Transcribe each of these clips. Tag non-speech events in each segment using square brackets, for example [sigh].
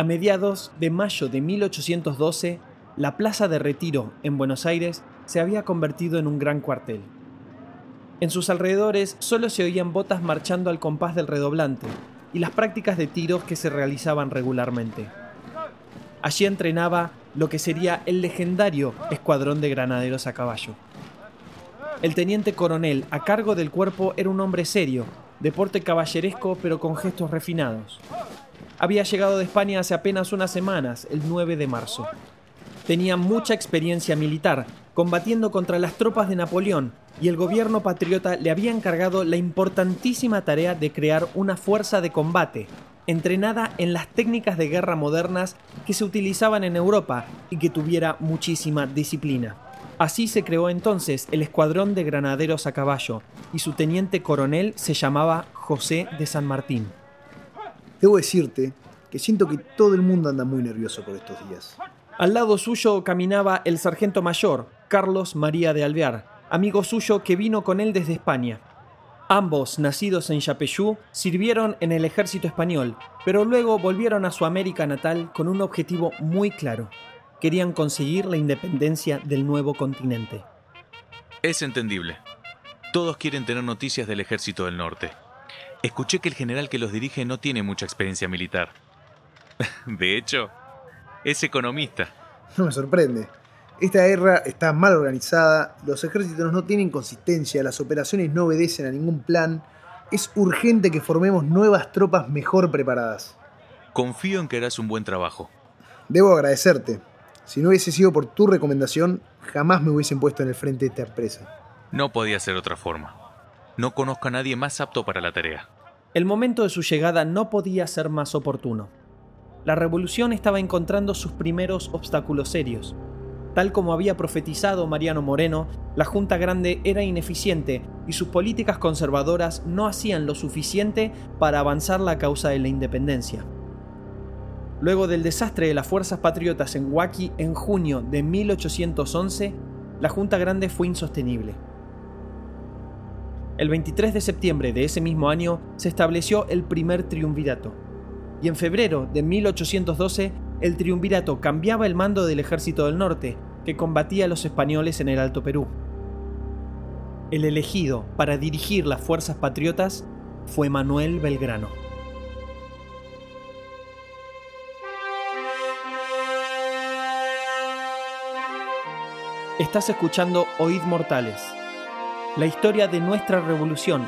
A mediados de mayo de 1812, la Plaza de Retiro en Buenos Aires se había convertido en un gran cuartel. En sus alrededores solo se oían botas marchando al compás del redoblante y las prácticas de tiros que se realizaban regularmente. Allí entrenaba lo que sería el legendario Escuadrón de Granaderos a Caballo. El teniente coronel a cargo del cuerpo era un hombre serio, de porte caballeresco pero con gestos refinados había llegado de España hace apenas unas semanas, el 9 de marzo. Tenía mucha experiencia militar, combatiendo contra las tropas de Napoleón, y el gobierno patriota le había encargado la importantísima tarea de crear una fuerza de combate, entrenada en las técnicas de guerra modernas que se utilizaban en Europa y que tuviera muchísima disciplina. Así se creó entonces el Escuadrón de Granaderos a Caballo, y su teniente coronel se llamaba José de San Martín. Debo decirte que siento que todo el mundo anda muy nervioso por estos días. Al lado suyo caminaba el sargento mayor, Carlos María de Alvear, amigo suyo que vino con él desde España. Ambos, nacidos en Yapeyú, sirvieron en el ejército español, pero luego volvieron a su América natal con un objetivo muy claro. Querían conseguir la independencia del nuevo continente. Es entendible. Todos quieren tener noticias del ejército del norte. Escuché que el general que los dirige no tiene mucha experiencia militar. [laughs] De hecho, es economista. No me sorprende. Esta guerra está mal organizada, los ejércitos no tienen consistencia, las operaciones no obedecen a ningún plan. Es urgente que formemos nuevas tropas mejor preparadas. Confío en que harás un buen trabajo. Debo agradecerte. Si no hubiese sido por tu recomendación, jamás me hubiesen puesto en el frente de esta empresa. No podía ser otra forma. No conozco a nadie más apto para la tarea. El momento de su llegada no podía ser más oportuno. La revolución estaba encontrando sus primeros obstáculos serios. Tal como había profetizado Mariano Moreno, la Junta Grande era ineficiente y sus políticas conservadoras no hacían lo suficiente para avanzar la causa de la independencia. Luego del desastre de las fuerzas patriotas en Huaki en junio de 1811, la Junta Grande fue insostenible. El 23 de septiembre de ese mismo año se estableció el primer triunvirato. Y en febrero de 1812 el triunvirato cambiaba el mando del ejército del norte, que combatía a los españoles en el Alto Perú. El elegido para dirigir las fuerzas patriotas fue Manuel Belgrano. Estás escuchando Oíd Mortales la historia de nuestra revolución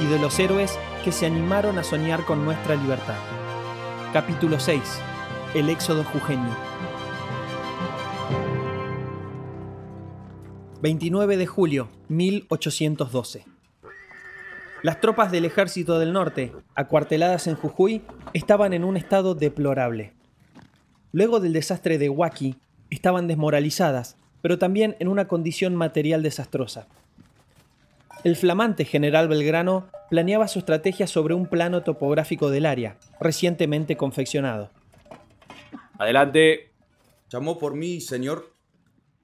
y de los héroes que se animaron a soñar con nuestra libertad. Capítulo 6. El éxodo jujeño. 29 de julio 1812. Las tropas del ejército del norte, acuarteladas en Jujuy, estaban en un estado deplorable. Luego del desastre de Huaki, estaban desmoralizadas pero también en una condición material desastrosa. El flamante general Belgrano planeaba su estrategia sobre un plano topográfico del área, recientemente confeccionado. Adelante. ¿Llamó por mí, señor?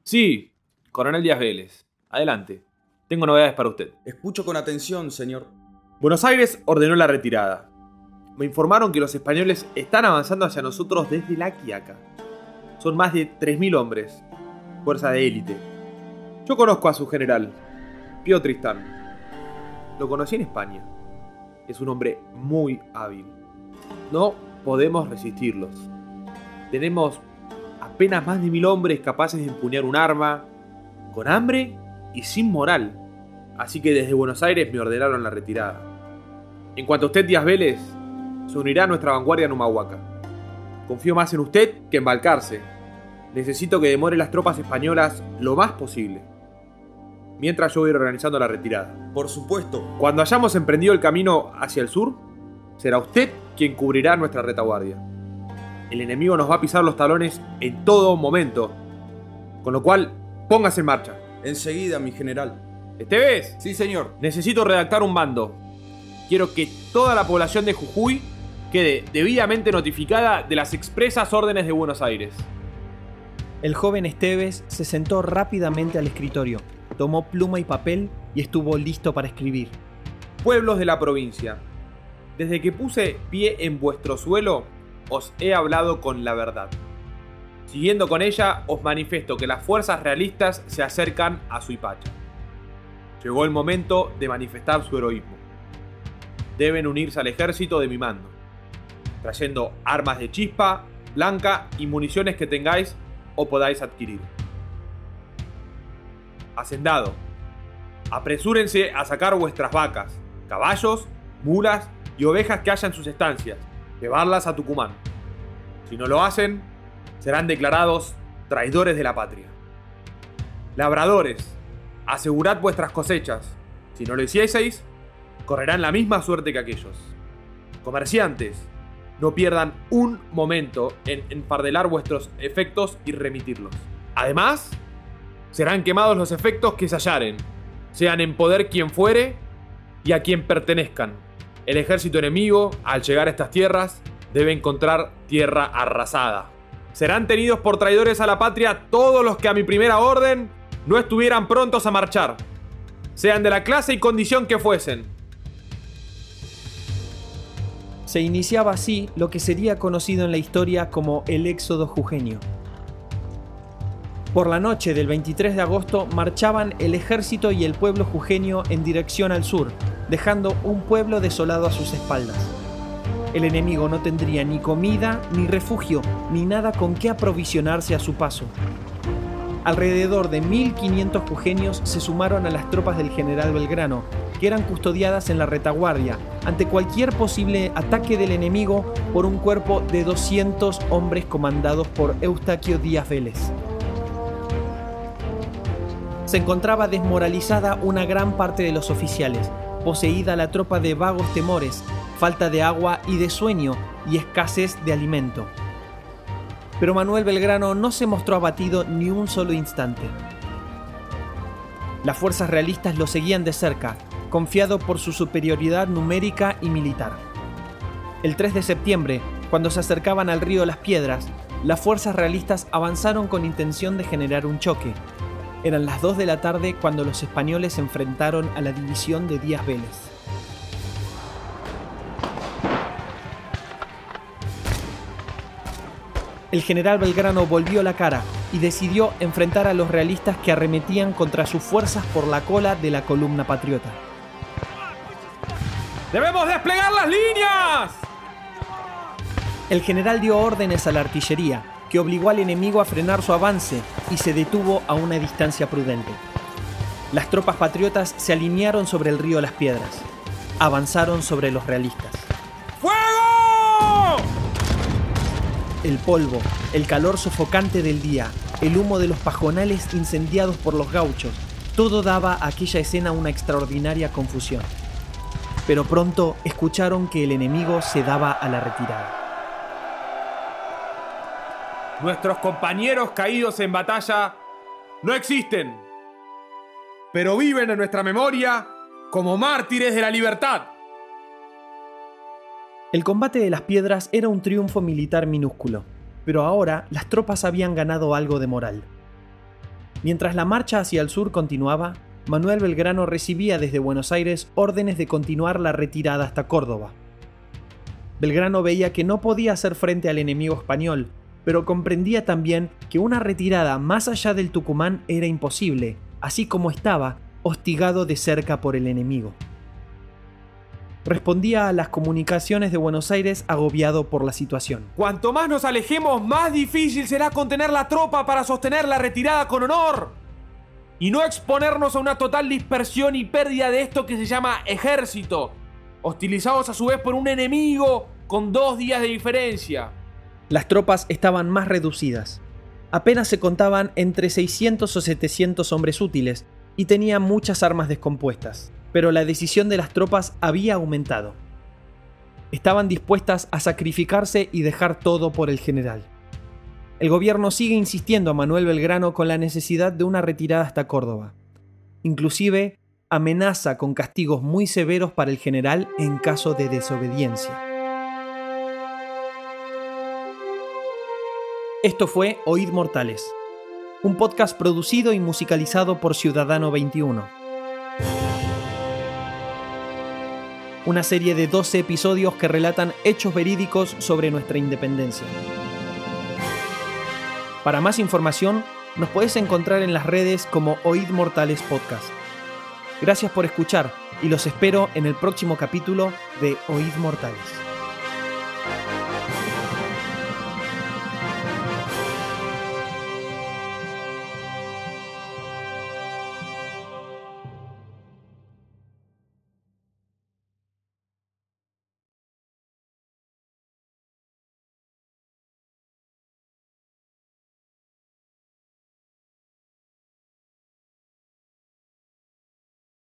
Sí, coronel Díaz Vélez. Adelante. Tengo novedades para usted. Escucho con atención, señor. Buenos Aires ordenó la retirada. Me informaron que los españoles están avanzando hacia nosotros desde la Quiaca. Son más de 3.000 hombres, fuerza de élite. Yo conozco a su general, Pío Tristán. Lo conocí en España. Es un hombre muy hábil. No podemos resistirlos. Tenemos apenas más de mil hombres capaces de empuñar un arma, con hambre y sin moral. Así que desde Buenos Aires me ordenaron la retirada. En cuanto a usted, Díaz Vélez, se unirá a nuestra vanguardia en Humahuaca. Confío más en usted que en Balcarce, necesito que demore las tropas españolas lo más posible. Mientras yo voy organizando la retirada. Por supuesto. Cuando hayamos emprendido el camino hacia el sur, será usted quien cubrirá nuestra retaguardia. El enemigo nos va a pisar los talones en todo momento. Con lo cual, póngase en marcha. Enseguida, mi general. ¿Esteves? Sí, señor. Necesito redactar un mando. Quiero que toda la población de Jujuy quede debidamente notificada de las expresas órdenes de Buenos Aires. El joven Esteves se sentó rápidamente al escritorio, tomó pluma y papel y estuvo listo para escribir. Pueblos de la provincia. Desde que puse pie en vuestro suelo, os he hablado con la verdad. Siguiendo con ella, os manifiesto que las fuerzas realistas se acercan a Suipacha. Llegó el momento de manifestar su heroísmo. Deben unirse al ejército de mi mando, trayendo armas de chispa, blanca y municiones que tengáis o podáis adquirir. Hacendado, apresúrense a sacar vuestras vacas, caballos, mulas y ovejas que haya en sus estancias, llevarlas a Tucumán. Si no lo hacen, serán declarados traidores de la patria. Labradores, asegurad vuestras cosechas. Si no lo hicieseis, correrán la misma suerte que aquellos. Comerciantes, no pierdan un momento en enfardelar vuestros efectos y remitirlos. Además, serán quemados los efectos que se hallaren, sean en poder quien fuere y a quien pertenezcan. El ejército enemigo, al llegar a estas tierras, debe encontrar tierra arrasada. Serán tenidos por traidores a la patria todos los que a mi primera orden no estuvieran prontos a marchar, sean de la clase y condición que fuesen. Se iniciaba así lo que sería conocido en la historia como el éxodo jujeño. Por la noche del 23 de agosto marchaban el ejército y el pueblo jujeño en dirección al sur, dejando un pueblo desolado a sus espaldas. El enemigo no tendría ni comida, ni refugio, ni nada con qué aprovisionarse a su paso. Alrededor de 1.500 jujeños se sumaron a las tropas del general Belgrano, que eran custodiadas en la retaguardia ante cualquier posible ataque del enemigo por un cuerpo de 200 hombres comandados por Eustaquio Díaz Vélez. Se encontraba desmoralizada una gran parte de los oficiales, poseída la tropa de vagos temores, falta de agua y de sueño y escasez de alimento. Pero Manuel Belgrano no se mostró abatido ni un solo instante. Las fuerzas realistas lo seguían de cerca, confiado por su superioridad numérica y militar. El 3 de septiembre, cuando se acercaban al río Las Piedras, las fuerzas realistas avanzaron con intención de generar un choque. Eran las 2 de la tarde cuando los españoles se enfrentaron a la división de Díaz Vélez. el general Belgrano volvió la cara y decidió enfrentar a los realistas que arremetían contra sus fuerzas por la cola de la columna patriota. ¡Debemos desplegar las líneas! El general dio órdenes a la artillería, que obligó al enemigo a frenar su avance y se detuvo a una distancia prudente. Las tropas patriotas se alinearon sobre el río Las Piedras. Avanzaron sobre los realistas. ¡Fuego! El polvo, el calor sofocante del día, el humo de los pajonales incendiados por los gauchos, todo daba a aquella escena una extraordinaria confusión. Pero pronto escucharon que el enemigo se daba a la retirada. Nuestros compañeros caídos en batalla no existen, pero viven en nuestra memoria como mártires de la libertad. El combate de las piedras era un triunfo militar minúsculo, pero ahora las tropas habían ganado algo de moral. Mientras la marcha hacia el sur continuaba, Manuel Belgrano recibía desde Buenos Aires órdenes de continuar la retirada hasta Córdoba. Belgrano veía que no podía hacer frente al enemigo español, pero comprendía también que una retirada más allá del Tucumán era imposible, así como estaba hostigado de cerca por el enemigo respondía a las comunicaciones de Buenos Aires agobiado por la situación. Cuanto más nos alejemos, más difícil será contener la tropa para sostener la retirada con honor. Y no exponernos a una total dispersión y pérdida de esto que se llama ejército, hostilizados a su vez por un enemigo con dos días de diferencia. Las tropas estaban más reducidas. Apenas se contaban entre 600 o 700 hombres útiles y tenían muchas armas descompuestas pero la decisión de las tropas había aumentado. Estaban dispuestas a sacrificarse y dejar todo por el general. El gobierno sigue insistiendo a Manuel Belgrano con la necesidad de una retirada hasta Córdoba. Inclusive amenaza con castigos muy severos para el general en caso de desobediencia. Esto fue Oíd Mortales, un podcast producido y musicalizado por Ciudadano 21. una serie de 12 episodios que relatan hechos verídicos sobre nuestra independencia. Para más información, nos puedes encontrar en las redes como Oíd Mortales Podcast. Gracias por escuchar y los espero en el próximo capítulo de Oíd Mortales.